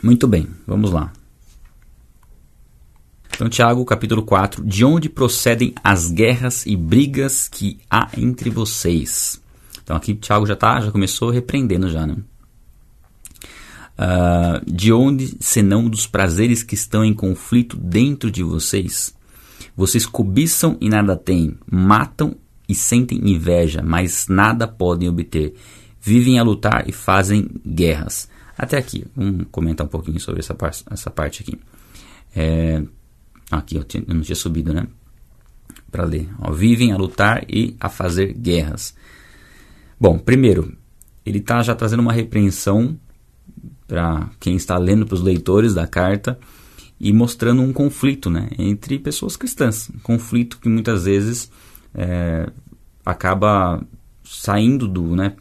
Muito bem, vamos lá. Então, Tiago, capítulo 4: De onde procedem as guerras e brigas que há entre vocês? Então, aqui Tiago já tá, já começou repreendendo já, né? Uh, de onde, senão dos prazeres que estão em conflito dentro de vocês? Vocês cobiçam e nada têm, matam e sentem inveja, mas nada podem obter. Vivem a lutar e fazem guerras. Até aqui, vamos comentar um pouquinho sobre essa, par essa parte aqui. É, aqui eu, tinha, eu, não tinha subido, né? Para ler. Ó, vivem a lutar e a fazer guerras. Bom, primeiro, ele está já trazendo uma repreensão para quem está lendo para os leitores da carta e mostrando um conflito né, entre pessoas cristãs. Um conflito que muitas vezes é, acaba saindo do. Né,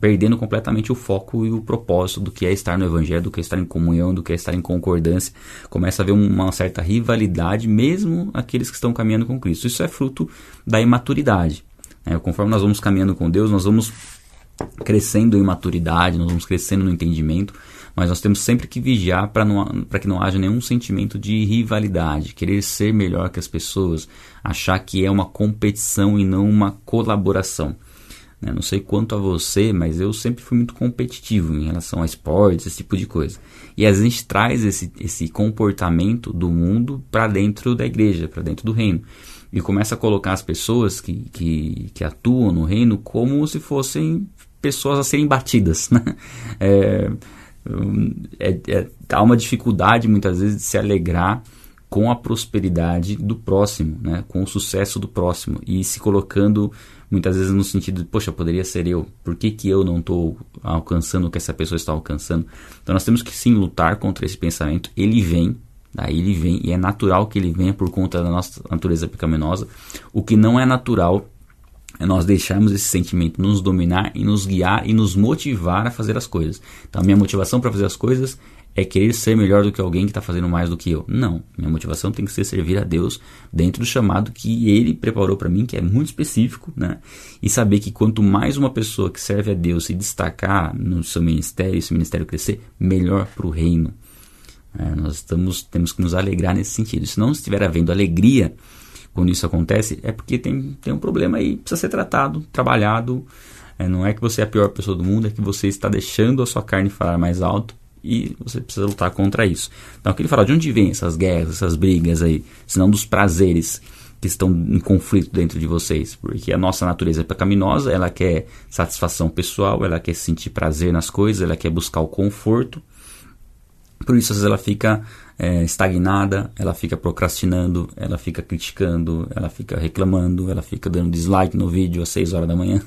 perdendo completamente o foco e o propósito do que é estar no Evangelho, do que é estar em comunhão, do que é estar em concordância. Começa a haver uma certa rivalidade, mesmo aqueles que estão caminhando com Cristo. Isso é fruto da imaturidade. Né? Conforme nós vamos caminhando com Deus, nós vamos crescendo em maturidade, nós vamos crescendo no entendimento, mas nós temos sempre que vigiar para que não haja nenhum sentimento de rivalidade, querer ser melhor que as pessoas, achar que é uma competição e não uma colaboração. Né? Não sei quanto a você, mas eu sempre fui muito competitivo em relação a esportes, esse tipo de coisa. E a gente traz esse, esse comportamento do mundo para dentro da igreja, para dentro do reino. E começa a colocar as pessoas que, que, que, atuam no reino como se fossem pessoas a serem batidas. Né? É, é, é, há uma dificuldade muitas vezes de se alegrar com a prosperidade do próximo, né? com o sucesso do próximo e se colocando muitas vezes no sentido de, poxa, poderia ser eu, por que, que eu não estou alcançando o que essa pessoa está alcançando? Então nós temos que sim lutar contra esse pensamento, ele vem, daí ele vem, e é natural que ele venha por conta da nossa natureza pecaminosa. O que não é natural é nós deixarmos esse sentimento nos dominar e nos guiar e nos motivar a fazer as coisas. Então a minha motivação para fazer as coisas é querer ser melhor do que alguém que está fazendo mais do que eu. Não, minha motivação tem que ser servir a Deus dentro do chamado que Ele preparou para mim, que é muito específico, né? E saber que quanto mais uma pessoa que serve a Deus se destacar no seu ministério, esse ministério crescer, melhor para o reino. É, nós estamos, temos que nos alegrar nesse sentido. Se não estiver havendo alegria quando isso acontece, é porque tem, tem um problema aí, precisa ser tratado, trabalhado. É, não é que você é a pior pessoa do mundo, é que você está deixando a sua carne falar mais alto e você precisa lutar contra isso. Então, aqui ele fala de onde vem essas guerras, essas brigas aí, senão dos prazeres que estão em conflito dentro de vocês, porque a nossa natureza é pecaminosa, ela quer satisfação pessoal, ela quer sentir prazer nas coisas, ela quer buscar o conforto. Por isso, às vezes, ela fica é, estagnada, ela fica procrastinando, ela fica criticando, ela fica reclamando, ela fica dando dislike no vídeo às 6 horas da manhã.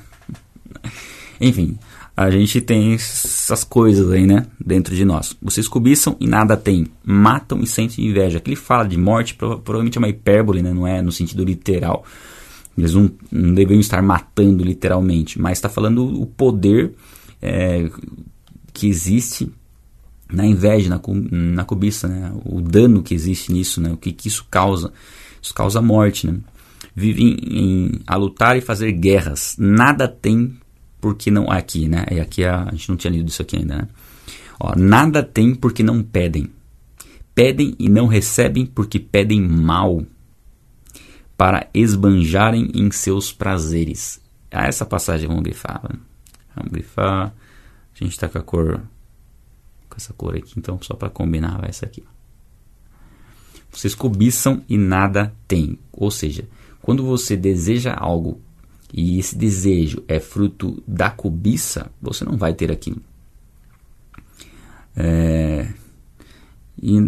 Enfim, a gente tem essas coisas aí, né, dentro de nós. Vocês cobiçam e nada têm, matam e sentem inveja. Aqui ele fala de morte, provavelmente é uma hipérbole, né, não é no sentido literal. Eles não, não deveriam estar matando literalmente, mas está falando o poder é, que existe na inveja, na, na cobiça, né, o dano que existe nisso, né, o que, que isso causa. Isso causa morte, né. Vivem em, a lutar e fazer guerras, nada tem porque não. Aqui, né? E aqui a, a gente não tinha lido isso aqui ainda, né? Ó, nada tem porque não pedem. Pedem e não recebem porque pedem mal para esbanjarem em seus prazeres. Ah, essa passagem vamos grifar. Né? Vamos grifar. A gente está com a cor. Com essa cor aqui, então só para combinar, vai essa aqui. Vocês cobiçam e nada tem. Ou seja, quando você deseja algo e esse desejo é fruto da cobiça, você não vai ter aquilo. É,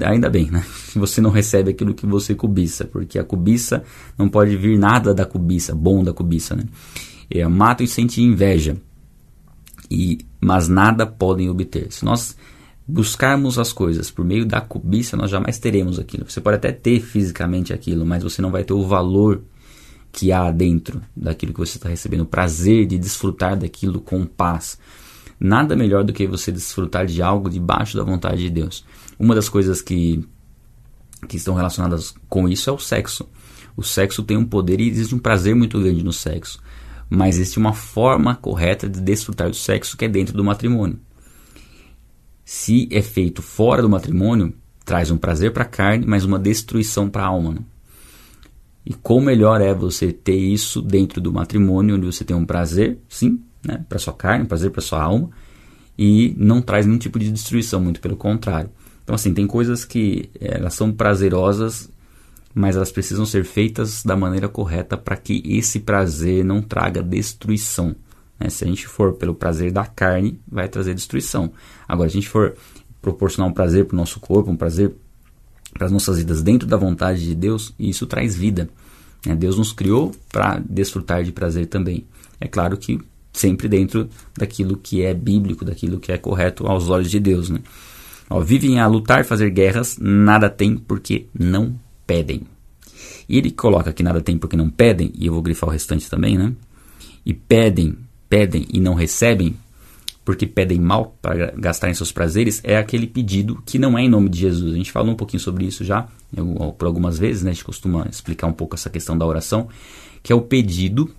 ainda bem, né? Você não recebe aquilo que você cobiça, porque a cobiça não pode vir nada da cobiça, bom da cobiça, né? É, matam e sente inveja, e, mas nada podem obter. Se nós buscarmos as coisas por meio da cobiça, nós jamais teremos aquilo. Você pode até ter fisicamente aquilo, mas você não vai ter o valor que há dentro daquilo que você está recebendo, o prazer de desfrutar daquilo com paz. Nada melhor do que você desfrutar de algo debaixo da vontade de Deus. Uma das coisas que, que estão relacionadas com isso é o sexo. O sexo tem um poder e existe um prazer muito grande no sexo. Mas existe uma forma correta de desfrutar do sexo que é dentro do matrimônio. Se é feito fora do matrimônio, traz um prazer para a carne, mas uma destruição para a alma. Né? E quão melhor é você ter isso dentro do matrimônio, onde você tem um prazer, sim, né, para sua carne, um prazer para sua alma, e não traz nenhum tipo de destruição, muito pelo contrário. Então, assim, tem coisas que eh, elas são prazerosas, mas elas precisam ser feitas da maneira correta para que esse prazer não traga destruição. Né? Se a gente for pelo prazer da carne, vai trazer destruição. Agora, se a gente for proporcionar um prazer para o nosso corpo, um prazer para as nossas vidas dentro da vontade de Deus, isso traz vida. Né? Deus nos criou para desfrutar de prazer também. É claro que sempre dentro daquilo que é bíblico, daquilo que é correto aos olhos de Deus. Né? Ó, vivem a lutar, fazer guerras, nada tem porque não pedem. E ele coloca que nada tem porque não pedem, e eu vou grifar o restante também, né? E pedem, pedem e não recebem porque pedem mal para gastar em seus prazeres, é aquele pedido que não é em nome de Jesus. A gente falou um pouquinho sobre isso já, eu, por algumas vezes, né? A gente costuma explicar um pouco essa questão da oração, que é o pedido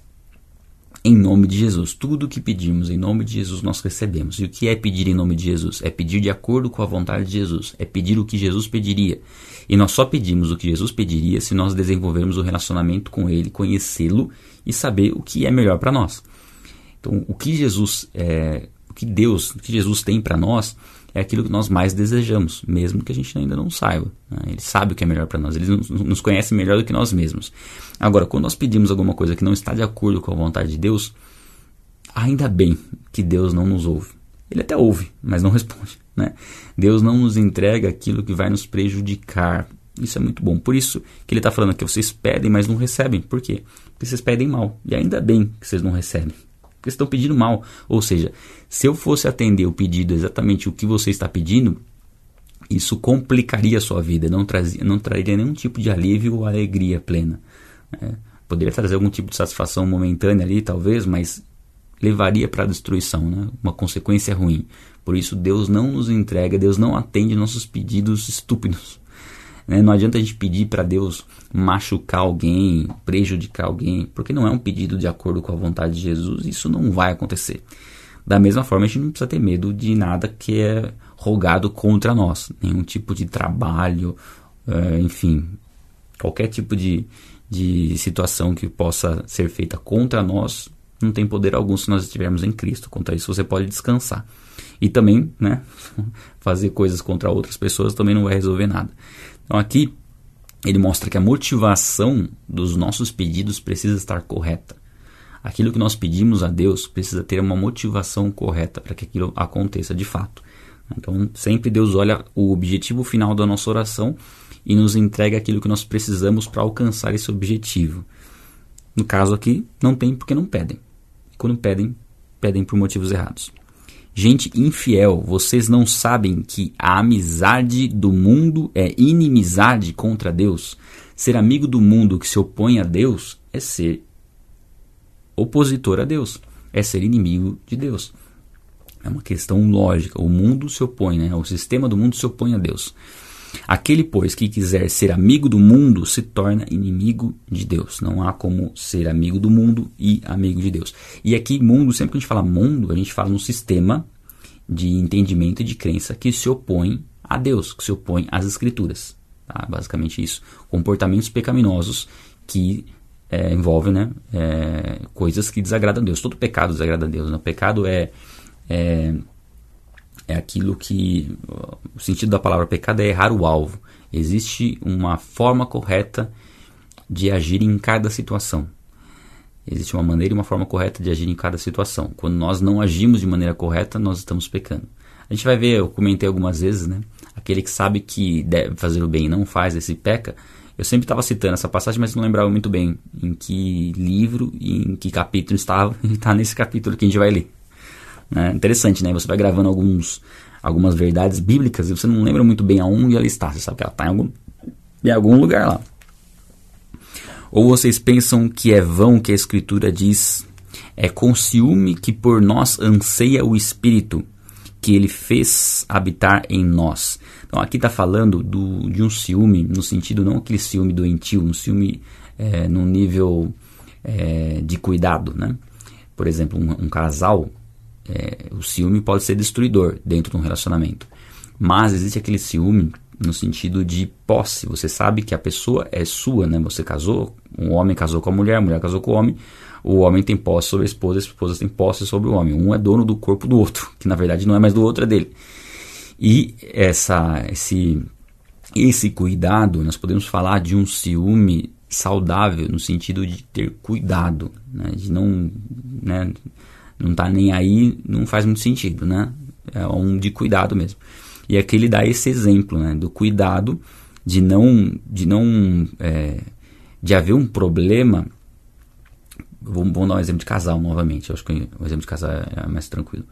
em nome de Jesus. Tudo que pedimos em nome de Jesus nós recebemos. E o que é pedir em nome de Jesus? É pedir de acordo com a vontade de Jesus. É pedir o que Jesus pediria. E nós só pedimos o que Jesus pediria se nós desenvolvermos o relacionamento com Ele, conhecê-lo e saber o que é melhor para nós. Então, o que Jesus é, que Deus, que Jesus tem para nós, é aquilo que nós mais desejamos, mesmo que a gente ainda não saiba. Né? Ele sabe o que é melhor para nós, ele nos, nos conhece melhor do que nós mesmos. Agora, quando nós pedimos alguma coisa que não está de acordo com a vontade de Deus, ainda bem que Deus não nos ouve. Ele até ouve, mas não responde. Né? Deus não nos entrega aquilo que vai nos prejudicar. Isso é muito bom. Por isso que ele está falando que vocês pedem, mas não recebem. Por quê? Porque vocês pedem mal. E ainda bem que vocês não recebem porque estão pedindo mal. Ou seja, se eu fosse atender o pedido exatamente o que você está pedindo, isso complicaria a sua vida, não, trazia, não traria nenhum tipo de alívio ou alegria plena. É, poderia trazer algum tipo de satisfação momentânea ali, talvez, mas levaria para a destruição, né? uma consequência ruim. Por isso, Deus não nos entrega, Deus não atende nossos pedidos estúpidos. Né? Não adianta a gente pedir para Deus machucar alguém, prejudicar alguém, porque não é um pedido de acordo com a vontade de Jesus, isso não vai acontecer. Da mesma forma, a gente não precisa ter medo de nada que é rogado contra nós, nenhum tipo de trabalho, é, enfim, qualquer tipo de, de situação que possa ser feita contra nós não tem poder algum se nós estivermos em Cristo. Contra isso você pode descansar. E também, né, fazer coisas contra outras pessoas também não vai resolver nada. Então aqui ele mostra que a motivação dos nossos pedidos precisa estar correta. Aquilo que nós pedimos a Deus precisa ter uma motivação correta para que aquilo aconteça de fato. Então, sempre Deus olha o objetivo final da nossa oração e nos entrega aquilo que nós precisamos para alcançar esse objetivo. No caso aqui, não tem porque não pedem. Quando pedem, pedem por motivos errados. Gente infiel, vocês não sabem que a amizade do mundo é inimizade contra Deus? Ser amigo do mundo que se opõe a Deus é ser opositor a Deus, é ser inimigo de Deus. É uma questão lógica. O mundo se opõe, né? o sistema do mundo se opõe a Deus. Aquele, pois, que quiser ser amigo do mundo se torna inimigo de Deus. Não há como ser amigo do mundo e amigo de Deus. E aqui, mundo, sempre que a gente fala mundo, a gente fala no sistema de entendimento e de crença que se opõe a Deus, que se opõe às Escrituras. Tá? Basicamente isso. Comportamentos pecaminosos que é, envolvem né, é, coisas que desagradam a Deus. Todo pecado desagrada a Deus. Né? O pecado é, é, é aquilo que. O sentido da palavra pecado é errar o alvo. Existe uma forma correta de agir em cada situação. Existe uma maneira e uma forma correta de agir em cada situação. Quando nós não agimos de maneira correta, nós estamos pecando. A gente vai ver, eu comentei algumas vezes, né? Aquele que sabe que deve fazer o bem e não faz, esse peca. Eu sempre estava citando essa passagem, mas não lembrava muito bem em que livro e em que capítulo estava. E está nesse capítulo que a gente vai ler. É interessante, né? Você vai gravando alguns, algumas verdades bíblicas e você não lembra muito bem aonde ela está. Você sabe que ela está em algum, em algum lugar lá. Ou vocês pensam que é vão que a Escritura diz: é com ciúme que por nós anseia o Espírito, que ele fez habitar em nós. Então aqui está falando do, de um ciúme, no sentido não aquele ciúme doentio, um ciúme é, num nível é, de cuidado. Né? Por exemplo, um, um casal, é, o ciúme pode ser destruidor dentro de um relacionamento. Mas existe aquele ciúme no sentido de posse. Você sabe que a pessoa é sua, né? Você casou, um homem casou com a mulher, a mulher casou com o homem, o homem tem posse sobre a esposa, a esposa tem posse sobre o homem. Um é dono do corpo do outro, que na verdade não é mais do outro, é dele. E essa, esse, esse cuidado, nós podemos falar de um ciúme saudável no sentido de ter cuidado, né? de não, né? não tá nem aí, não faz muito sentido, né? É um de cuidado mesmo. E aqui ele dá esse exemplo, né? Do cuidado de não, de não, é, de haver um problema. Vamos, vamos, dar um exemplo de casal novamente. Eu acho que o exemplo de casal é mais tranquilo.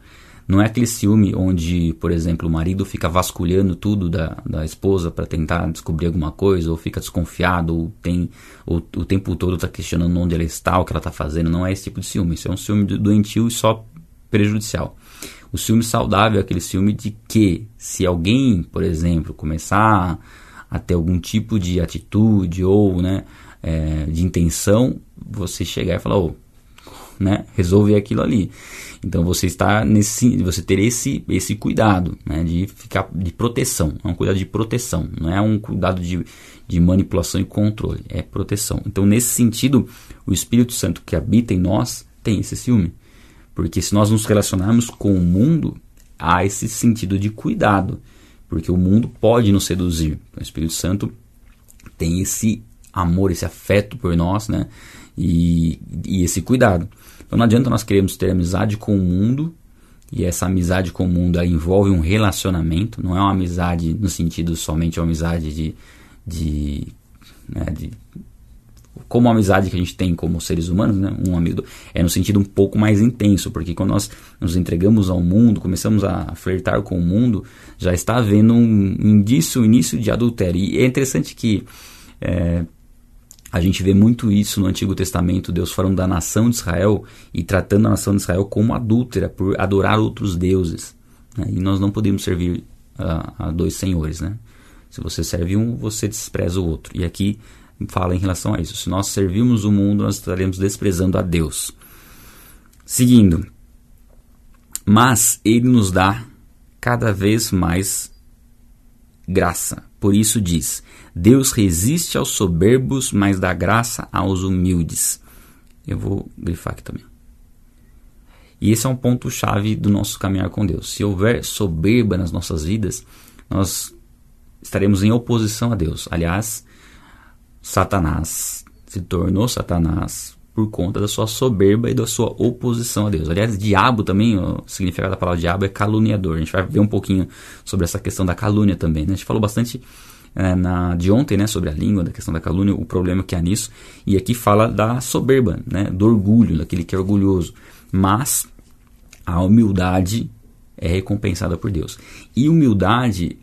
Não é aquele ciúme onde, por exemplo, o marido fica vasculhando tudo da, da esposa para tentar descobrir alguma coisa, ou fica desconfiado, ou tem ou, o tempo todo está questionando onde ela está, o que ela está fazendo. Não é esse tipo de ciúme. Isso é um ciúme doentio e só prejudicial. O ciúme saudável é aquele ciúme de que, se alguém, por exemplo, começar a ter algum tipo de atitude ou né, é, de intenção, você chegar e falar, oh, né, resolver aquilo ali. Então você está nesse, você ter esse, esse cuidado, né, de ficar de proteção, é um cuidado de proteção, não é um cuidado de, de manipulação e controle, é proteção. Então nesse sentido, o Espírito Santo que habita em nós tem esse ciúme, porque se nós nos relacionarmos com o mundo, há esse sentido de cuidado, porque o mundo pode nos seduzir. O Espírito Santo tem esse amor, esse afeto por nós, né, e, e esse cuidado. Então não adianta nós queremos ter amizade com o mundo e essa amizade com o mundo envolve um relacionamento, não é uma amizade no sentido somente uma amizade de, de, né, de como a amizade que a gente tem como seres humanos, né, um amigo, é no sentido um pouco mais intenso, porque quando nós nos entregamos ao mundo, começamos a flertar com o mundo, já está havendo um indício, um início de adultério. E é interessante que é, a gente vê muito isso no Antigo Testamento, Deus falando da nação de Israel e tratando a nação de Israel como adúltera por adorar outros deuses. Né? E nós não podemos servir a, a, dois senhores. Né? Se você serve um, você despreza o outro. E aqui fala em relação a isso. Se nós servirmos o mundo, nós estaremos desprezando a Deus. Seguindo. Mas Ele nos dá cada vez mais graça. Por isso diz: Deus resiste aos soberbos, mas dá graça aos humildes. Eu vou grifar aqui também. E esse é um ponto chave do nosso caminhar com Deus. Se houver soberba nas nossas vidas, nós estaremos em oposição a Deus. Aliás, Satanás se tornou Satanás por conta da sua soberba e da sua oposição a Deus. Aliás, diabo também, o significado da palavra diabo é caluniador. A gente vai ver um pouquinho sobre essa questão da calúnia também. Né? A gente falou bastante é, na, de ontem né, sobre a língua, da questão da calúnia, o problema que há nisso. E aqui fala da soberba, né, do orgulho, daquele que é orgulhoso. Mas a humildade é recompensada por Deus. E humildade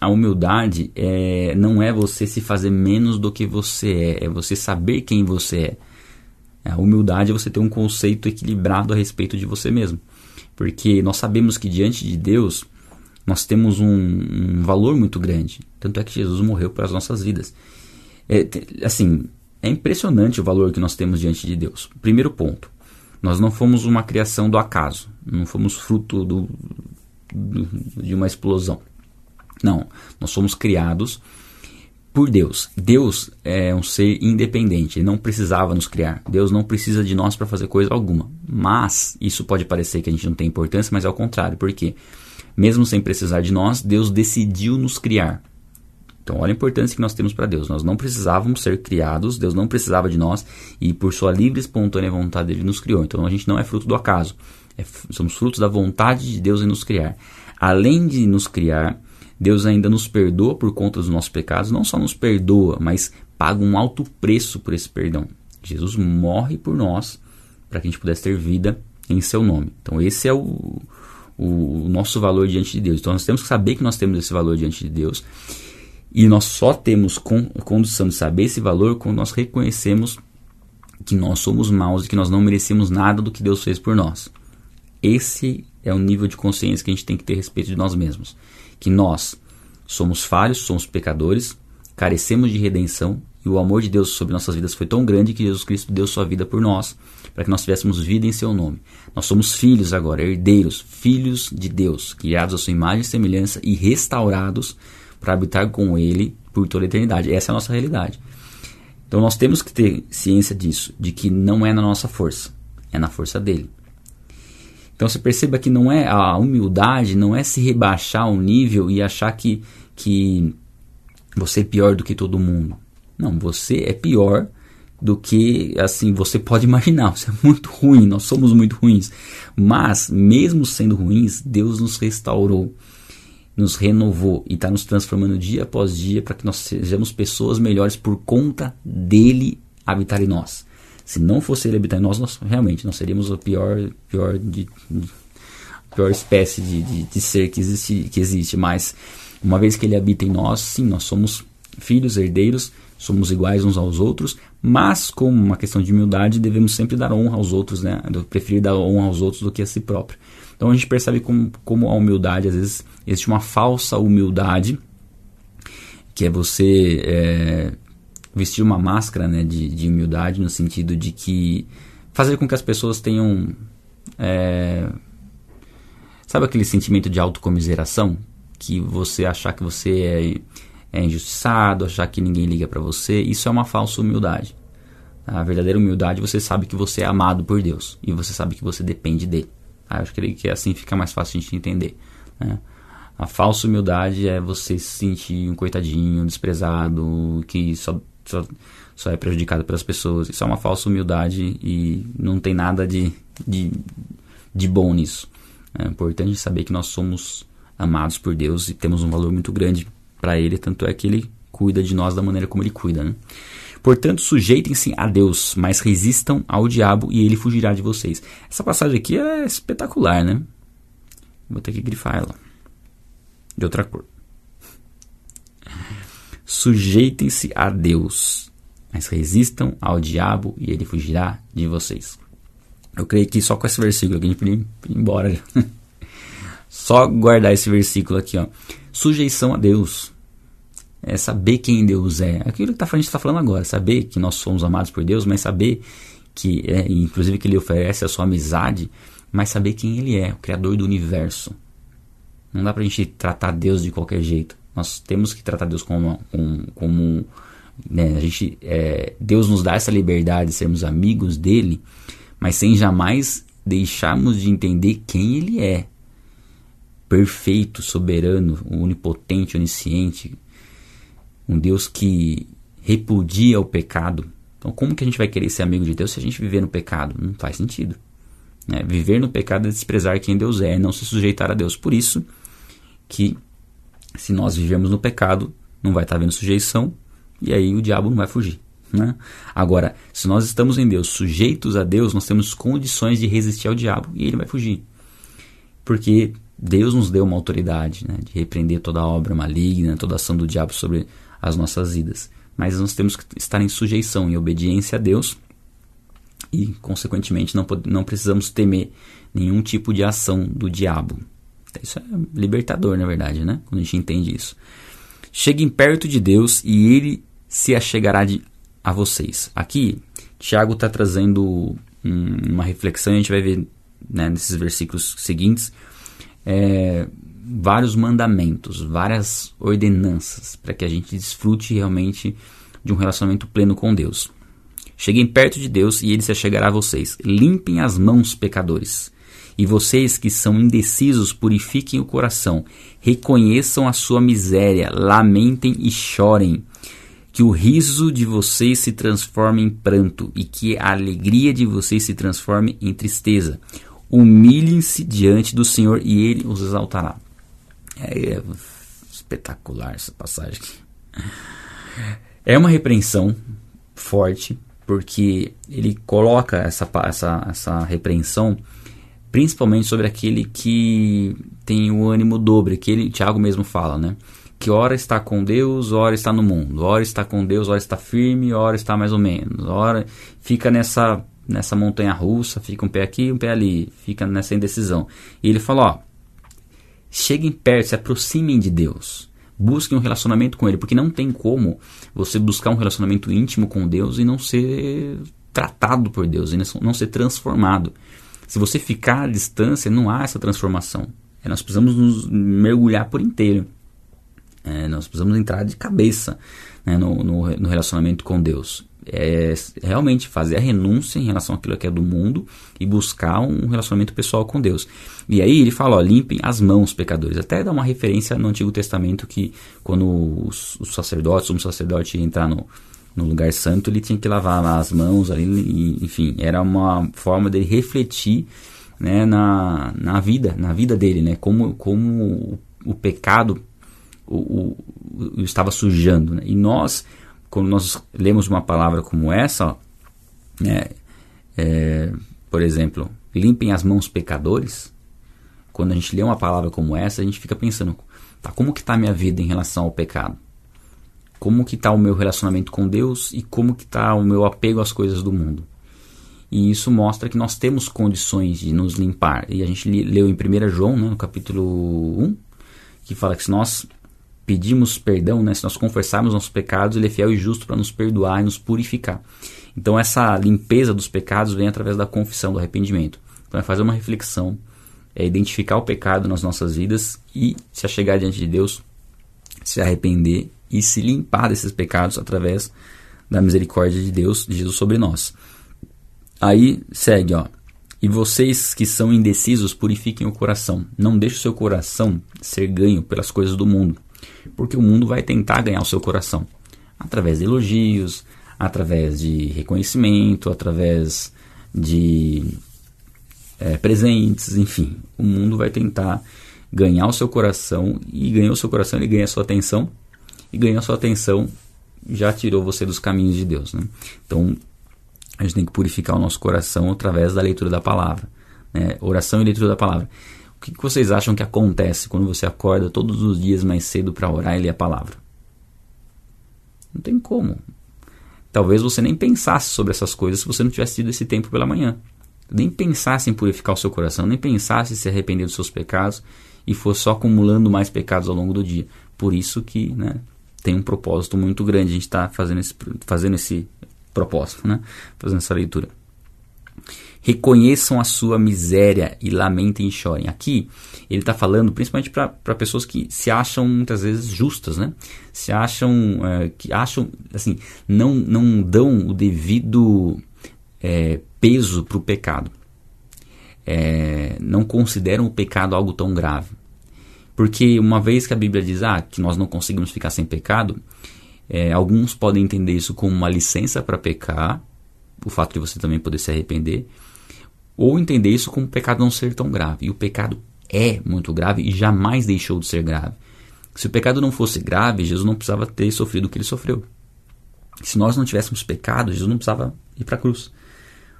a humildade é, não é você se fazer menos do que você é, é você saber quem você é. A humildade é você ter um conceito equilibrado a respeito de você mesmo. Porque nós sabemos que diante de Deus nós temos um, um valor muito grande. Tanto é que Jesus morreu pelas nossas vidas. É, assim, é impressionante o valor que nós temos diante de Deus. Primeiro ponto, nós não fomos uma criação do acaso, não fomos fruto do, do, de uma explosão. Não, nós somos criados por Deus. Deus é um ser independente, ele não precisava nos criar. Deus não precisa de nós para fazer coisa alguma. Mas isso pode parecer que a gente não tem importância, mas é o contrário, porque mesmo sem precisar de nós, Deus decidiu nos criar. Então, olha a importância que nós temos para Deus. Nós não precisávamos ser criados, Deus não precisava de nós e por sua livre e espontânea vontade ele nos criou. Então, a gente não é fruto do acaso. É, somos frutos da vontade de Deus em nos criar. Além de nos criar, Deus ainda nos perdoa por conta dos nossos pecados, não só nos perdoa, mas paga um alto preço por esse perdão. Jesus morre por nós para que a gente pudesse ter vida em seu nome. Então esse é o, o nosso valor diante de Deus. Então nós temos que saber que nós temos esse valor diante de Deus. E nós só temos condição de saber esse valor quando nós reconhecemos que nós somos maus e que nós não merecemos nada do que Deus fez por nós. Esse é o nível de consciência que a gente tem que ter a respeito de nós mesmos que nós somos falhos, somos pecadores, carecemos de redenção E o amor de Deus sobre nossas vidas foi tão grande que Jesus Cristo deu sua vida por nós, para que nós tivéssemos vida em seu nome. Nós somos filhos agora, herdeiros, filhos de Deus, criados à sua imagem e semelhança e restaurados para habitar com Ele por toda a eternidade. Essa é a nossa realidade. Então nós temos que ter ciência disso, de que não é na nossa força, é na força dele. Então você perceba que não é a humildade, não é se rebaixar um nível e achar que, que você é pior do que todo mundo. Não, você é pior do que assim você pode imaginar. Você é muito ruim, nós somos muito ruins. Mas mesmo sendo ruins, Deus nos restaurou, nos renovou e está nos transformando dia após dia para que nós sejamos pessoas melhores por conta dele habitar em nós. Se não fosse ele habitar em nós, nós realmente nós seríamos a pior, pior, de, pior espécie de, de, de ser que existe, que existe. Mas uma vez que ele habita em nós, sim, nós somos filhos, herdeiros, somos iguais uns aos outros, mas como uma questão de humildade, devemos sempre dar honra aos outros, né? Eu preferir dar honra aos outros do que a si próprio. Então a gente percebe como, como a humildade, às vezes, existe uma falsa humildade, que é você é, vestir uma máscara né, de, de humildade no sentido de que fazer com que as pessoas tenham é, sabe aquele sentimento de autocomiseração que você achar que você é, é injustiçado, achar que ninguém liga para você, isso é uma falsa humildade. A verdadeira humildade você sabe que você é amado por Deus e você sabe que você depende dele. Ah, eu acho que assim fica mais fácil a gente entender. Né? A falsa humildade é você se sentir um coitadinho, desprezado, que só só, só é prejudicado pelas pessoas. Isso é uma falsa humildade e não tem nada de, de, de bom nisso. É importante saber que nós somos amados por Deus e temos um valor muito grande para Ele, tanto é que Ele cuida de nós da maneira como Ele cuida. Né? Portanto, sujeitem-se a Deus, mas resistam ao diabo e ele fugirá de vocês. Essa passagem aqui é espetacular, né? Vou ter que grifar ela. De outra cor. Sujeitem-se a Deus, mas resistam ao diabo e ele fugirá de vocês. Eu creio que só com esse versículo aqui a gente podia ir embora. só guardar esse versículo aqui, ó. Sujeição a Deus. É saber quem Deus é. Aquilo que tá, a gente está falando agora. Saber que nós somos amados por Deus, mas saber que, é, inclusive, que Ele oferece a sua amizade, mas saber quem Ele é, o Criador do universo. Não dá pra gente tratar Deus de qualquer jeito. Nós temos que tratar Deus como, como, como né, a gente, é, Deus nos dá essa liberdade de sermos amigos dele, mas sem jamais deixarmos de entender quem ele é. Perfeito, soberano, onipotente, onisciente, um Deus que repudia o pecado. Então, como que a gente vai querer ser amigo de Deus se a gente viver no pecado? Não faz sentido. Né? Viver no pecado é desprezar quem Deus é, não se sujeitar a Deus. Por isso que se nós vivemos no pecado, não vai estar havendo sujeição, e aí o diabo não vai fugir. Né? Agora, se nós estamos em Deus, sujeitos a Deus, nós temos condições de resistir ao diabo e ele vai fugir. Porque Deus nos deu uma autoridade né, de repreender toda obra maligna, toda ação do diabo sobre as nossas vidas. Mas nós temos que estar em sujeição, em obediência a Deus e, consequentemente, não, não precisamos temer nenhum tipo de ação do diabo. Isso é libertador, na verdade, né? Quando a gente entende isso. Cheguem perto de Deus e Ele se achegará de, a vocês. Aqui, Tiago está trazendo um, uma reflexão, a gente vai ver né, nesses versículos seguintes, é, vários mandamentos, várias ordenanças, para que a gente desfrute realmente de um relacionamento pleno com Deus. Cheguem perto de Deus e Ele se achegará a vocês. Limpem as mãos, pecadores e vocês que são indecisos, purifiquem o coração, reconheçam a sua miséria, lamentem e chorem. Que o riso de vocês se transforme em pranto e que a alegria de vocês se transforme em tristeza. Humilhem-se diante do Senhor e ele os exaltará. É, é espetacular essa passagem. É uma repreensão forte, porque ele coloca essa, essa, essa repreensão principalmente sobre aquele que tem o ânimo dobre, que ele, Tiago mesmo fala, né? Que ora está com Deus, ora está no mundo, ora está com Deus, ora está firme, ora está mais ou menos, ora fica nessa nessa montanha russa, fica um pé aqui, um pé ali, fica nessa indecisão. E ele fala, ó, cheguem perto, se aproximem de Deus, Busque um relacionamento com Ele, porque não tem como você buscar um relacionamento íntimo com Deus e não ser tratado por Deus, e não ser transformado. Se você ficar à distância, não há essa transformação. É, nós precisamos nos mergulhar por inteiro. É, nós precisamos entrar de cabeça né, no, no, no, relacionamento com Deus. É realmente fazer a renúncia em relação àquilo que é do mundo e buscar um relacionamento pessoal com Deus. E aí ele fala, ó, limpem as mãos, pecadores. Até dá uma referência no Antigo Testamento que quando os, os sacerdotes, um sacerdote entrar no, no lugar santo, ele tinha que lavar as mãos ali, e, enfim, era uma forma dele refletir né, na, na vida, na vida dele, né, como, como o, o pecado o, o, o, estava sujando. Né? E nós, quando nós lemos uma palavra como essa, ó, né, é, por exemplo, limpem as mãos pecadores, quando a gente lê uma palavra como essa, a gente fica pensando, tá, como que está a minha vida em relação ao pecado? Como que está o meu relacionamento com Deus e como que está o meu apego às coisas do mundo. E isso mostra que nós temos condições de nos limpar. E a gente leu em 1 João, né, no capítulo 1, que fala que se nós pedimos perdão, né, se nós confessarmos nossos pecados, ele é fiel e justo para nos perdoar e nos purificar. Então essa limpeza dos pecados vem através da confissão, do arrependimento. Então é fazer uma reflexão, é identificar o pecado nas nossas vidas e se achegar diante de Deus, se arrepender e se limpar desses pecados através da misericórdia de Deus, de Jesus sobre nós. Aí segue, ó. E vocês que são indecisos, purifiquem o coração. Não deixe o seu coração ser ganho pelas coisas do mundo, porque o mundo vai tentar ganhar o seu coração através de elogios, através de reconhecimento, através de é, presentes, enfim. O mundo vai tentar ganhar o seu coração e ganhou o seu coração, ele ganha a sua atenção e ganhou sua atenção, já tirou você dos caminhos de Deus. Né? Então, a gente tem que purificar o nosso coração através da leitura da palavra. Né? Oração e leitura da palavra. O que, vocês acham que acontece quando você acorda todos os dias mais cedo para orar e ler a palavra? Não tem como. Talvez você nem pensasse sobre essas coisas se você não tivesse tido esse tempo pela manhã. Nem pensasse em purificar o seu coração, nem pensasse em se arrepender dos seus pecados e fosse só acumulando mais pecados ao longo do dia. Por isso que né, tem um propósito muito grande. A gente está fazendo esse, fazendo esse propósito, né? fazendo essa leitura. Reconheçam a sua miséria e lamentem e chorem. Aqui ele está falando principalmente para pessoas que se acham muitas vezes justas, né? Se acham é, que acham assim não não dão o devido é, peso para o pecado. É, não consideram o pecado algo tão grave. Porque uma vez que a Bíblia diz ah, que nós não conseguimos ficar sem pecado, é, alguns podem entender isso como uma licença para pecar, o fato de você também poder se arrepender, ou entender isso como o pecado não ser tão grave. E o pecado é muito grave e jamais deixou de ser grave. Se o pecado não fosse grave, Jesus não precisava ter sofrido o que ele sofreu. Se nós não tivéssemos pecado, Jesus não precisava ir para a cruz.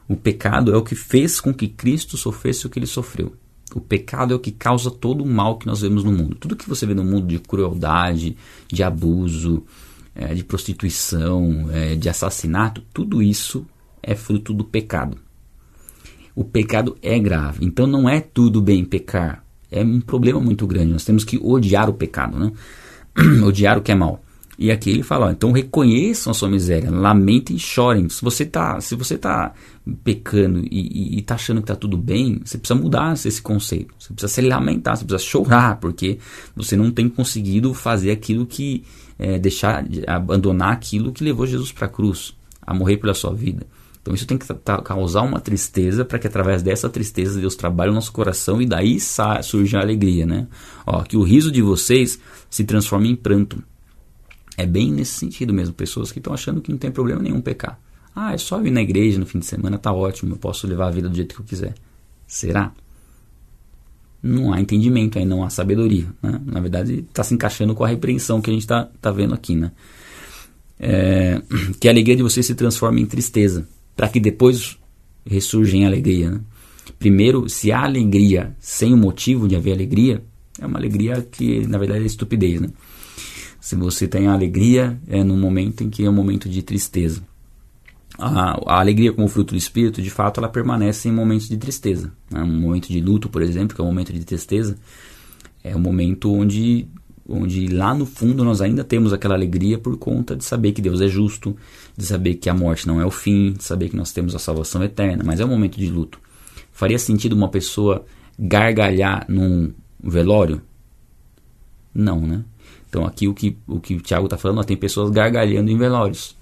O pecado é o que fez com que Cristo sofresse o que ele sofreu. O pecado é o que causa todo o mal que nós vemos no mundo. Tudo que você vê no mundo de crueldade, de abuso, é, de prostituição, é, de assassinato, tudo isso é fruto do pecado. O pecado é grave. Então não é tudo bem pecar. É um problema muito grande. Nós temos que odiar o pecado, né? odiar o que é mal. E aqui ele fala, ó, então reconheçam a sua miséria, lamentem e chorem. Se você está se você tá pecando e, está achando que está tudo bem, você precisa mudar esse conceito. Você precisa se lamentar, você precisa chorar, porque você não tem conseguido fazer aquilo que é, deixar, abandonar aquilo que levou Jesus para a cruz, a morrer pela sua vida. Então isso tem que causar uma tristeza para que através dessa tristeza Deus trabalhe o nosso coração e daí surge a alegria, né? Ó, que o riso de vocês se transforme em pranto é bem nesse sentido mesmo. Pessoas que estão achando que não tem problema nenhum pecar. Ah, é só ir na igreja no fim de semana, tá ótimo, eu posso levar a vida do jeito que eu quiser. Será? Não há entendimento aí, não há sabedoria. Né? Na verdade, está se encaixando com a repreensão que a gente está tá vendo aqui. Né? É, que a alegria de você se transforme em tristeza, para que depois ressurja em alegria. Né? Primeiro, se há alegria sem o motivo de haver alegria, é uma alegria que na verdade é estupidez. Né? Se você tem alegria, é no momento em que é um momento de tristeza. A, a, alegria como fruto do espírito, de fato, ela permanece em momentos de tristeza. Né? Um momento de luto, por exemplo, que é um momento de tristeza, é um momento onde onde lá no fundo nós ainda temos aquela alegria por conta de saber que Deus é justo, de saber que a morte não é o fim, de saber que nós temos a salvação eterna, mas é um momento de luto. Faria sentido uma pessoa gargalhar num velório? Não, né? Então aqui o que o, que o Tiago está falando, ó, tem pessoas gargalhando em velórios,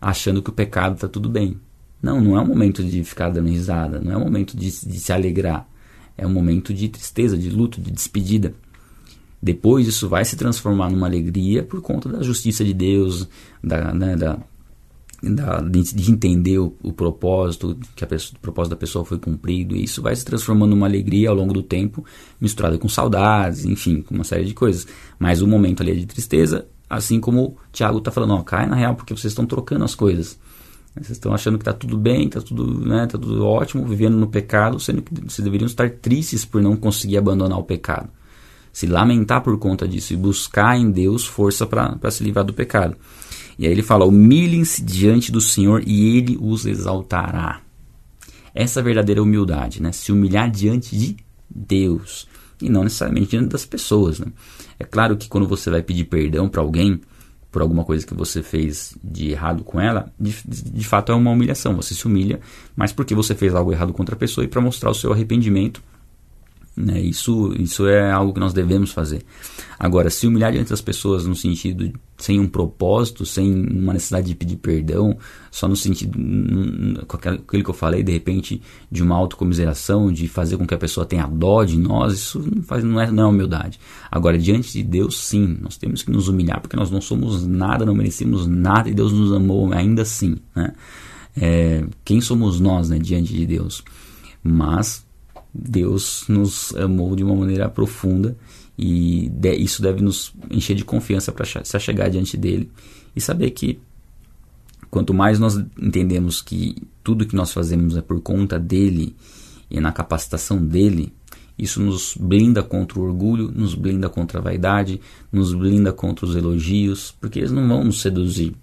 achando que o pecado está tudo bem. Não, não é um momento de ficar dando risada, não é um momento de, de se alegrar. É um momento de tristeza, de luto, de despedida. Depois isso vai se transformar numa alegria por conta da justiça de Deus, da, né, da, da de, de, entender o, o, propósito, que a pessoa, o propósito da pessoa foi cumprido. E isso vai se transformando numa alegria ao longo do tempo, misturada com saudades, enfim, com uma série de coisas. Mas o momento ali é de tristeza, assim como o Tiago está falando, ó, cai na real porque vocês estão trocando as coisas. Vocês estão achando que está tudo bem, está tudo, né, tá tudo ótimo, vivendo no pecado, sendo que vocês deveriam estar tristes por não conseguir abandonar o pecado se lamentar por conta disso e buscar em Deus força para se livrar do pecado. E aí ele fala: humilhem-se diante do Senhor e ele os exaltará. Essa verdadeira humildade, né? Se humilhar diante de Deus e não necessariamente diante das pessoas. Né? É claro que quando você vai pedir perdão para alguém por alguma coisa que você fez de errado com ela, de, de fato é uma humilhação. Você se humilha, mas porque você fez algo errado contra a pessoa e para mostrar o seu arrependimento né? Isso, isso é algo que nós devemos fazer. Agora, se humilhar diante das pessoas no sentido sem um propósito, sem uma necessidade de pedir perdão, só no sentido, com aquilo que eu falei, de repente, de uma autocomiseração, de fazer com que a pessoa tenha dó de nós, isso não, faz, não, é, não é humildade. Agora, diante de Deus, sim, nós temos que nos humilhar, porque nós não somos nada, não merecemos nada e Deus nos amou ainda assim. Né? É, quem somos nós né, diante de Deus? Mas Deus nos amou de uma maneira profunda e isso deve nos encher de confiança para se chegar diante dele e saber que quanto mais nós entendemos que tudo que nós fazemos é por conta dele e na capacitação dele, isso nos blinda contra o orgulho, nos blinda contra a vaidade, nos blinda contra os elogios, porque eles não vão nos seduzir.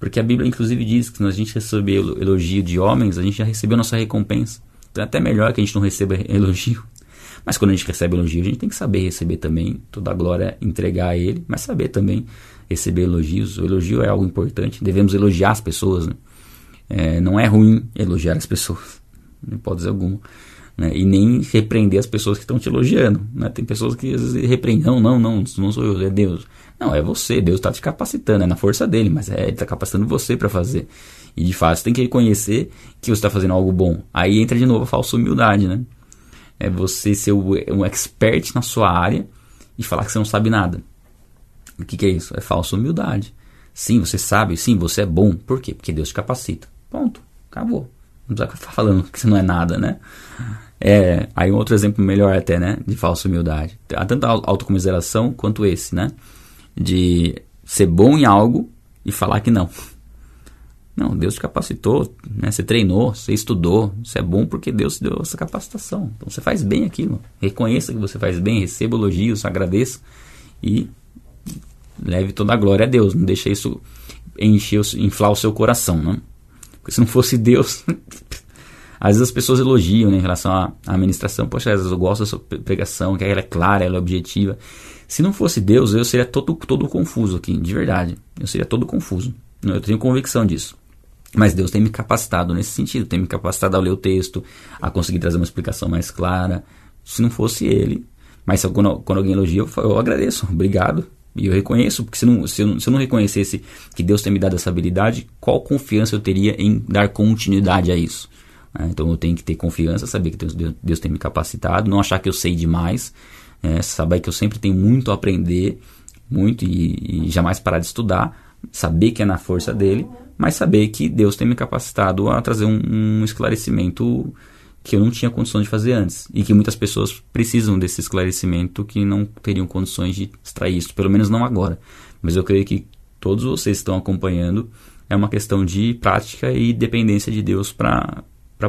Porque a Bíblia inclusive diz que se a gente receber elogio de homens, a gente já recebeu nossa recompensa. Então é até melhor que a gente não receba elogio. Mas quando a gente recebe elogio, a gente tem que saber receber também. Toda a glória entregar a Ele, mas saber também receber elogios. O elogio é algo importante. Devemos elogiar as pessoas. Né? É, não é ruim elogiar as pessoas, não pode dizer alguma. Né? E nem repreender as pessoas que estão te elogiando. Né? Tem pessoas que às vezes repreendem. Não, não, não, não sou eu, é Deus. Não, é você. Deus está te capacitando, é na força dele, mas é, Ele está capacitando você para fazer. E de fato, você tem que reconhecer que você está fazendo algo bom. Aí entra de novo a falsa humildade, né? É você ser um expert na sua área e falar que você não sabe nada. O que, que é isso? É falsa humildade. Sim, você sabe, sim, você é bom. Por quê? Porque Deus te capacita. Ponto. Acabou. Não precisa ficar falando que você não é nada, né? É, aí um outro exemplo melhor até, né? De falsa humildade. Há tanta autocomiseração quanto esse, né? De ser bom em algo e falar que não. Não, Deus te capacitou, né? Você treinou, você estudou, você é bom porque Deus te deu essa capacitação. Então você faz bem aquilo. Reconheça que você faz bem, receba elogios, agradeça e leve toda a glória a Deus. Não deixe isso encher, inflar o seu coração, né? Porque se não fosse Deus, às vezes as pessoas elogiam né, em relação à administração. Poxa, às vezes eu gosto da sua pregação, que ela é clara, ela é objetiva. Se não fosse Deus, eu seria todo, todo confuso aqui, de verdade. Eu seria todo confuso. Eu tenho convicção disso. Mas Deus tem me capacitado nesse sentido, tem me capacitado a ler o texto, a conseguir trazer uma explicação mais clara. Se não fosse Ele, mas quando, quando alguém elogia, eu, eu agradeço, obrigado. E eu reconheço, porque se, não, se, eu não, se eu não reconhecesse que Deus tem me dado essa habilidade, qual confiança eu teria em dar continuidade a isso? É, então eu tenho que ter confiança, saber que Deus, Deus tem me capacitado, não achar que eu sei demais, é, saber que eu sempre tenho muito a aprender, muito e, e jamais parar de estudar, saber que é na força dele, mas saber que Deus tem me capacitado a trazer um, um esclarecimento que eu não tinha condições de fazer antes e que muitas pessoas precisam desse esclarecimento que não teriam condições de extrair isso, pelo menos não agora. Mas eu creio que todos vocês estão acompanhando é uma questão de prática e dependência de Deus para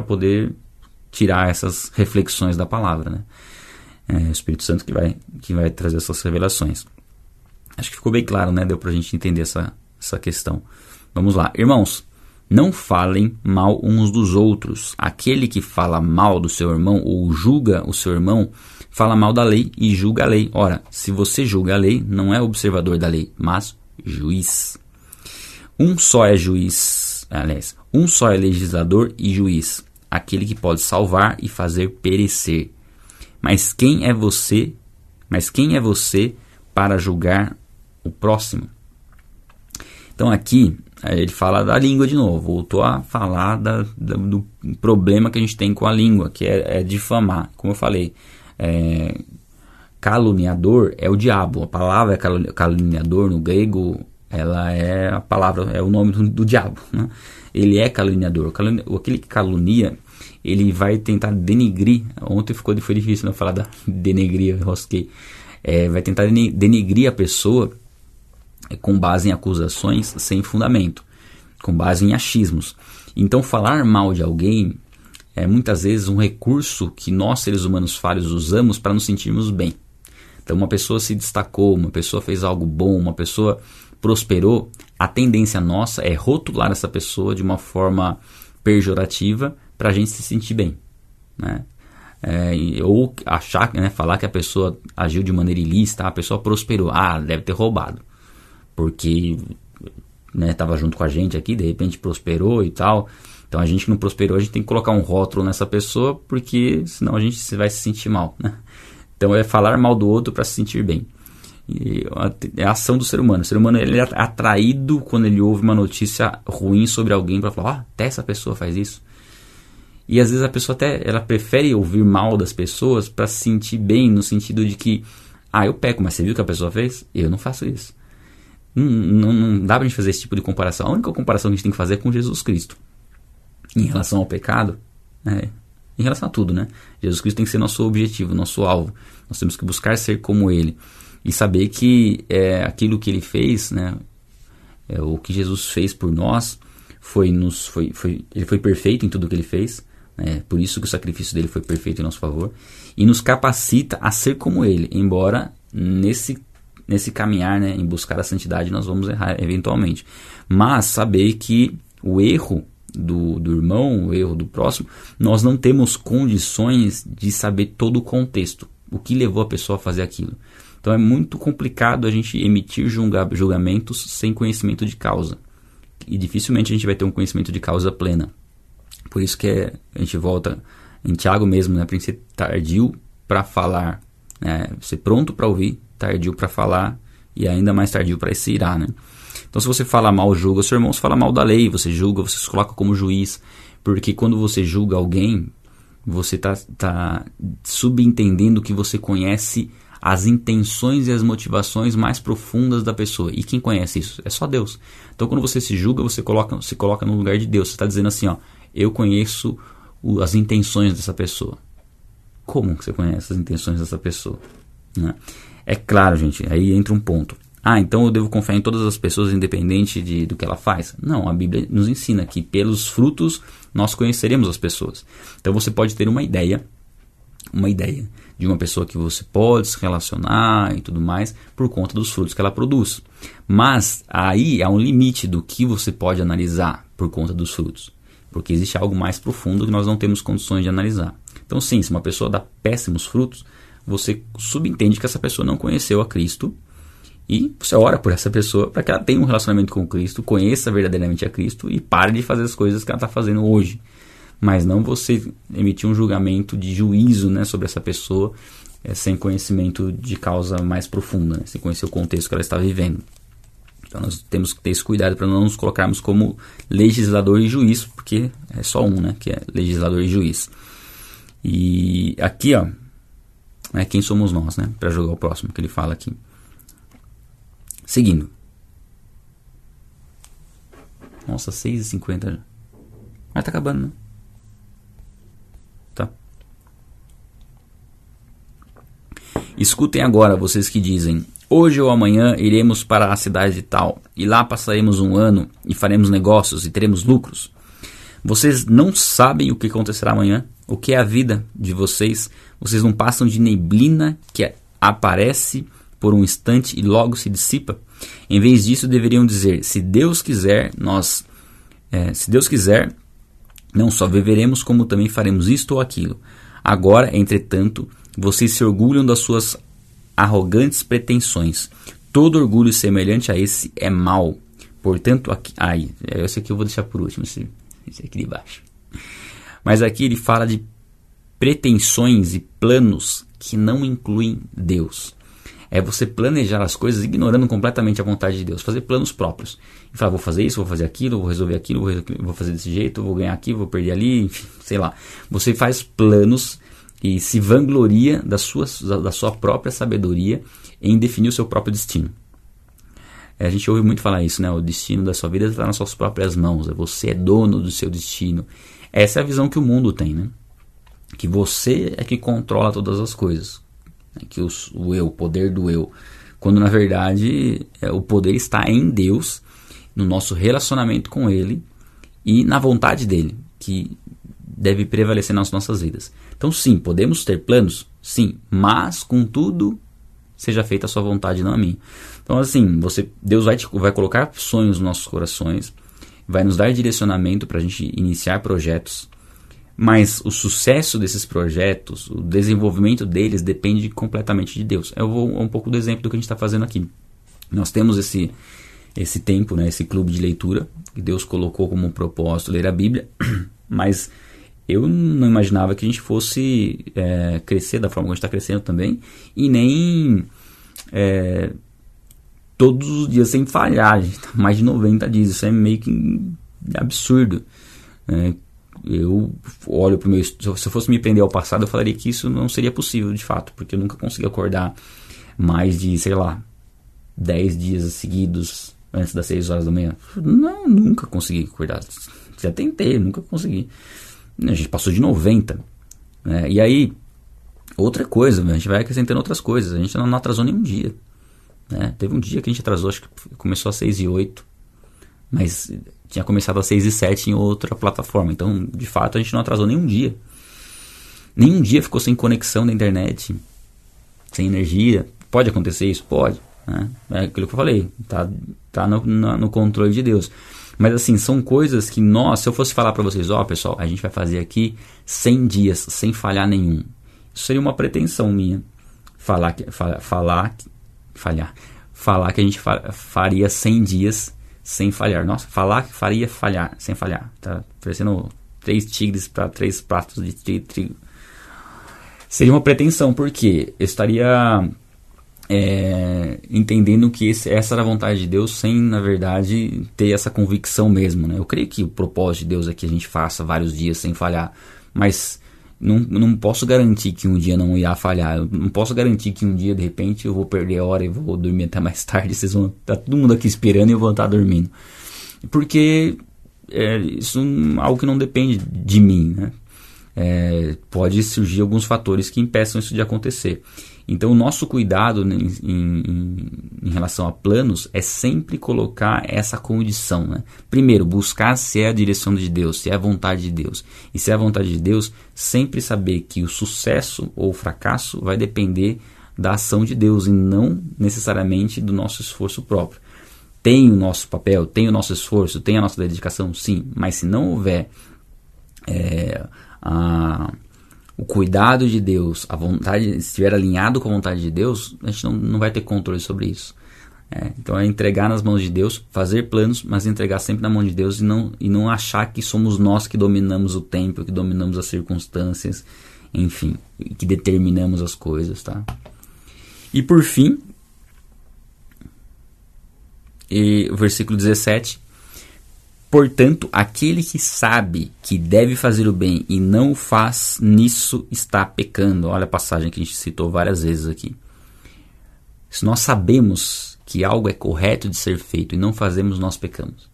poder tirar essas reflexões da palavra, né? É o Espírito Santo que vai, que vai trazer essas revelações. Acho que ficou bem claro, né? Deu para a gente entender essa, essa questão. Vamos lá. Irmãos, Não falem mal uns dos outros. Aquele que fala mal do seu irmão ou julga o seu irmão, fala mal da lei e julga a lei. Ora, se você julga a lei, não é observador da lei, mas juiz. Um só é juiz, aliás, um só é legislador e juiz, aquele que pode salvar e fazer perecer. Mas quem é você? Mas quem é você para julgar o próximo? Então aqui ele fala da língua de novo, voltou a falar da, da, do problema que a gente tem com a língua, que é, é difamar. Como eu falei, é, caluniador é o diabo. A palavra caluniador no grego, ela é a palavra, é o nome do, do diabo. Né? Ele é caluniador. Aquele que calunia, ele vai tentar denigrir. Ontem ficou, foi difícil não né, falar da denegrir, rosquei. É, vai tentar denigrir a pessoa com base em acusações sem fundamento, com base em achismos. Então, falar mal de alguém é muitas vezes um recurso que nós, seres humanos falhos, usamos para nos sentirmos bem. Então, uma pessoa se destacou, uma pessoa fez algo bom, uma pessoa prosperou, a tendência nossa é rotular essa pessoa de uma forma pejorativa para a gente se sentir bem. Né? É, ou achar, né, falar que a pessoa agiu de maneira ilícita, a pessoa prosperou, ah, deve ter roubado porque estava né, junto com a gente aqui, de repente prosperou e tal. Então a gente que não prosperou, a gente tem que colocar um rótulo nessa pessoa, porque senão a gente vai se sentir mal. Né? Então é falar mal do outro para se sentir bem. É a ação do ser humano. O ser humano ele é atraído quando ele ouve uma notícia ruim sobre alguém para falar, ah, até essa pessoa faz isso. E às vezes a pessoa até ela prefere ouvir mal das pessoas para se sentir bem, no sentido de que, ah, eu peco, mas você viu o que a pessoa fez? Eu não faço isso. Não, não, não dá pra gente fazer esse tipo de comparação. A única comparação que a gente tem que fazer é com Jesus Cristo. Em relação ao pecado, né? em relação a tudo, né? Jesus Cristo tem que ser nosso objetivo, nosso alvo. Nós temos que buscar ser como Ele. E saber que é, aquilo que Ele fez, né? É, o que Jesus fez por nós, foi nos, foi, foi, ele foi perfeito em tudo que Ele fez. Né? Por isso que o sacrifício dele foi perfeito em nosso favor. E nos capacita a ser como Ele. Embora nesse nesse caminhar, né, em buscar a santidade, nós vamos errar eventualmente. Mas saber que o erro do, do irmão, o erro do próximo, nós não temos condições de saber todo o contexto, o que levou a pessoa a fazer aquilo. Então é muito complicado a gente emitir julgamentos sem conhecimento de causa. E dificilmente a gente vai ter um conhecimento de causa plena. Por isso que é, a gente volta em Tiago mesmo, né, para ser tardio para falar, né, ser pronto para ouvir tardio para falar e ainda mais tardio para se irar, né? Então, se você fala mal, julga seu irmão, você fala mal da lei, você julga, você se coloca como juiz, porque quando você julga alguém, você está tá subentendendo que você conhece as intenções e as motivações mais profundas da pessoa. E quem conhece isso? É só Deus. Então, quando você se julga, você coloca, se coloca no lugar de Deus. Você está dizendo assim, ó, eu conheço o, as intenções dessa pessoa. Como você conhece as intenções dessa pessoa? Né? É claro, gente, aí entra um ponto. Ah, então eu devo confiar em todas as pessoas independente de, do que ela faz? Não, a Bíblia nos ensina que pelos frutos nós conheceremos as pessoas. Então você pode ter uma ideia, uma ideia de uma pessoa que você pode se relacionar e tudo mais por conta dos frutos que ela produz. Mas aí há um limite do que você pode analisar por conta dos frutos. Porque existe algo mais profundo que nós não temos condições de analisar. Então, sim, se uma pessoa dá péssimos frutos, você subentende que essa pessoa não conheceu a Cristo e você ora por essa pessoa para que ela tenha um relacionamento com Cristo, conheça verdadeiramente a Cristo e pare de fazer as coisas que ela está fazendo hoje. Mas não você emitir um julgamento de juízo né, sobre essa pessoa é, sem conhecimento de causa mais profunda, né, sem conhecer o contexto que ela está vivendo. Então nós temos que ter esse cuidado para não nos colocarmos como legislador e juiz, porque é só um, né, que é legislador e juiz. E aqui, ó, né? Quem somos nós, né? Para julgar o próximo, que ele fala aqui. Seguindo. Nossa, 6h50 Mas tá acabando, né? Tá. Escutem agora, vocês que dizem: Hoje ou amanhã iremos para a cidade de tal, e lá passaremos um ano e faremos negócios e teremos lucros. Vocês não sabem o que acontecerá amanhã, o que é a vida de vocês. Vocês não passam de neblina que aparece por um instante e logo se dissipa. Em vez disso, deveriam dizer: se Deus quiser, nós É, se Deus quiser, não só viveremos, como também faremos isto ou aquilo. Agora, entretanto, vocês se orgulham das suas arrogantes pretensões. Todo orgulho semelhante a esse é mau. Portanto, aqui, ai, esse aqui eu vou deixar por último, esse, esse aqui de baixo. Mas aqui ele fala de pretensões e planos que não incluem Deus. É você planejar as coisas ignorando completamente a vontade de Deus, fazer planos próprios. E falar, vou fazer isso, vou fazer aquilo, vou resolver aquilo, vou fazer desse jeito, vou ganhar aqui, vou perder ali, enfim, sei lá. Você faz planos e se vangloria da sua, da sua própria sabedoria em definir o seu próprio destino. É, a gente ouve muito falar isso, né? O destino da sua vida está nas suas próprias mãos. Você é dono do seu destino. Essa é a visão que o mundo tem, né? Que você é que controla todas as coisas. Né? Que os, o eu, o poder do eu. Quando na verdade é, o poder está em Deus, no nosso relacionamento com Ele e na vontade dele, que deve prevalecer nas nossas vidas. Então, sim, podemos ter planos? Sim, mas, contudo, seja feita a sua vontade, não a minha. Então, assim, você, Deus vai, te, vai colocar sonhos nos nossos corações, vai nos dar direcionamento para a gente iniciar projetos, mas o sucesso desses projetos, o desenvolvimento deles depende completamente de Deus. Eu vou um pouco do exemplo do que a gente está fazendo aqui. Nós temos esse esse tempo, né, esse clube de leitura que Deus colocou como propósito ler a Bíblia, mas eu não imaginava que a gente fosse é, crescer da forma que a gente está crescendo também e nem é, todos os dias sem falhar. Gente tá mais de 90 dias, isso é meio que absurdo. Né? Eu olho para o meu. Se eu fosse me prender ao passado, eu falaria que isso não seria possível de fato, porque eu nunca consegui acordar mais de, sei lá, 10 dias seguidos antes das 6 horas da manhã. Não, nunca consegui acordar. Já tentei, nunca consegui. A gente passou de 90. Né? E aí, outra coisa, a gente vai acrescentando outras coisas. A gente não atrasou nenhum dia. Né? Teve um dia que a gente atrasou, acho que começou às 6 e 8, mas tinha começado às 6 e 7 em outra plataforma. Então, de fato, a gente não atrasou nenhum dia. Nenhum dia ficou sem conexão na internet, sem energia. Pode acontecer isso? Pode. Né? É aquilo que eu falei, tá, tá no, no, no controle de Deus. Mas assim, são coisas que nós, se eu fosse falar para vocês, ó oh, pessoal, a gente vai fazer aqui 100 dias sem falhar nenhum. Isso seria uma pretensão minha. Falar falar, falar falhar. Falar que a gente faria 100 dias sem falhar. Nossa, falar que faria falhar, sem falhar. Tá parecendo três tigres para três pratos de trigo. Seria uma pretensão, porque eu estaria é, entendendo que esse, essa era a vontade de Deus sem, na verdade, ter essa convicção mesmo. Né? Eu creio que o propósito de Deus é que a gente faça vários dias sem falhar, mas não, não posso garantir que um dia não irá falhar. Não posso garantir que um dia, de repente, eu vou perder a hora e vou dormir até mais tarde. Vocês vão estar tá todo mundo aqui esperando e eu vou estar dormindo. Porque é, isso é algo que não depende de mim. Né? É, pode surgir alguns fatores que impeçam isso de acontecer. Então, o nosso cuidado em, em, em, relação a planos é sempre colocar essa condição. Né? Primeiro, buscar se é a direção de Deus, se é a vontade de Deus. E se é a vontade de Deus, sempre saber que o sucesso ou o fracasso vai depender da ação de Deus e não necessariamente do nosso esforço próprio. Tem o nosso papel, tem o nosso esforço, tem a nossa dedicação, sim, mas se não houver é, a o cuidado de Deus, a vontade, se estiver alinhado com a vontade de Deus, a gente não, não vai ter controle sobre isso. É, então é entregar nas mãos de Deus, fazer planos, mas entregar sempre na mão de Deus e não, e não achar que somos nós que dominamos o tempo, que dominamos as circunstâncias, enfim, que determinamos as coisas, tá? E por fim, e o versículo 17, Portanto, aquele que sabe que deve fazer o bem e não o faz, nisso está pecando. Olha a passagem que a gente citou várias vezes aqui. Se nós sabemos que algo é correto de ser feito e não fazemos, nós pecamos.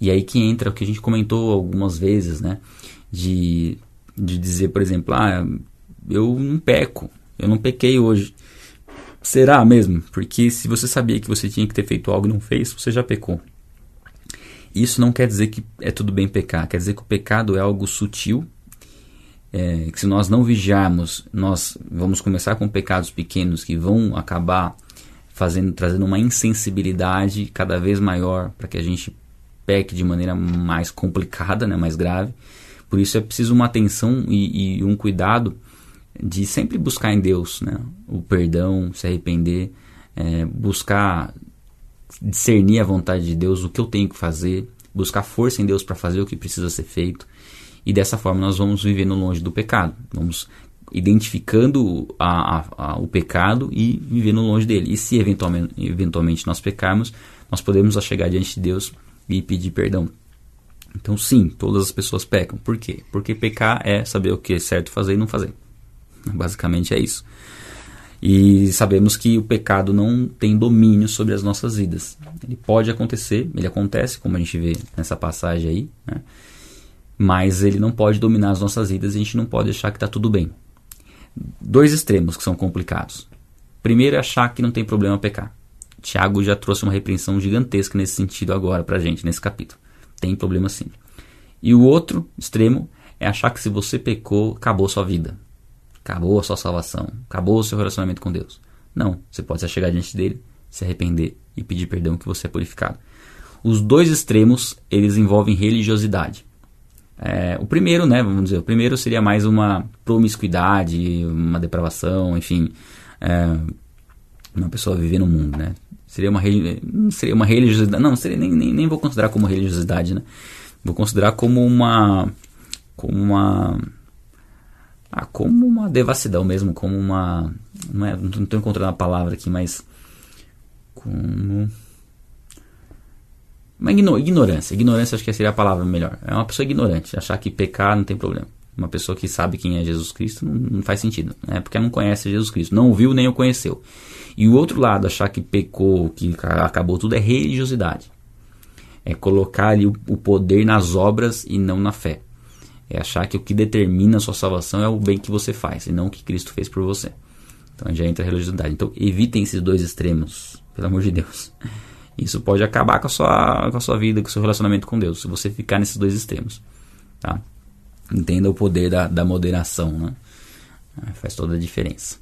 E aí que entra o que a gente comentou algumas vezes, né? De, de dizer, por exemplo, ah, eu não peco, eu não pequei hoje. Será mesmo? Porque se você sabia que você tinha que ter feito algo e não fez, você já pecou. Isso não quer dizer que é tudo bem pecar, quer dizer que o pecado é algo sutil, é, que se nós não vigiarmos, nós vamos começar com pecados pequenos que vão acabar fazendo, trazendo uma insensibilidade cada vez maior para que a gente peque de maneira mais complicada, né, mais grave. Por isso é preciso uma atenção e, e um cuidado de sempre buscar em Deus né, o perdão, se arrepender, é, buscar discernir a vontade de Deus, o que eu tenho que fazer, buscar força em Deus para fazer o que precisa ser feito. E dessa forma nós vamos vivendo longe do pecado. Vamos identificando a, a, a, o pecado e vivendo longe dele. E se eventualmente, eventualmente nós pecarmos, nós podemos chegar diante de Deus e pedir perdão. Então, sim, todas as pessoas pecam. Por quê? Porque pecar é saber o que é certo fazer e não fazer. Basicamente é isso. E sabemos que o pecado não tem domínio sobre as nossas vidas. Ele pode acontecer, ele acontece, como a gente vê nessa passagem aí, né? mas ele não pode dominar as nossas vidas e a gente não pode achar que está tudo bem. Dois extremos que são complicados. Primeiro é achar que não tem problema pecar. Tiago já trouxe uma repreensão gigantesca nesse sentido agora para a gente, nesse capítulo. Tem problema sim. E o outro extremo é achar que se você pecou, acabou sua vida. Acabou a sua salvação. Acabou o seu relacionamento com Deus. Não. Você pode chegar diante dele, se arrepender e pedir perdão que você é purificado. Os dois extremos, eles envolvem religiosidade. É, o primeiro, né, vamos dizer, o primeiro seria mais uma promiscuidade, uma depravação, enfim, é, uma pessoa viver no mundo, né? Seria uma, seria uma religiosidade, não, seria, nem, nem, nem vou considerar como religiosidade, né? Vou considerar como uma, como uma, ah, como uma devassidão mesmo, como uma, não é, estou encontrando a palavra aqui, mas como uma ignorância. Ignorância acho que seria a palavra melhor. É uma pessoa ignorante. Achar que pecar não tem problema. Uma pessoa que sabe quem é Jesus Cristo não, não faz sentido. Né? Porque não conhece Jesus Cristo. Não ouviu nem o conheceu. E o outro lado, achar que pecou, que acabou tudo, é religiosidade. É colocar ali o, o poder nas obras e não na fé. É achar que o que determina a sua salvação é o bem que você faz e não o que Cristo fez por você. Então já entra a religiosidade. Então evitem esses dois extremos, pelo amor de Deus. Isso pode acabar com a sua, com a sua vida, com o seu relacionamento com Deus, se você ficar nesses dois extremos. Tá? Entenda o poder da, da moderação, né? Faz toda a diferença.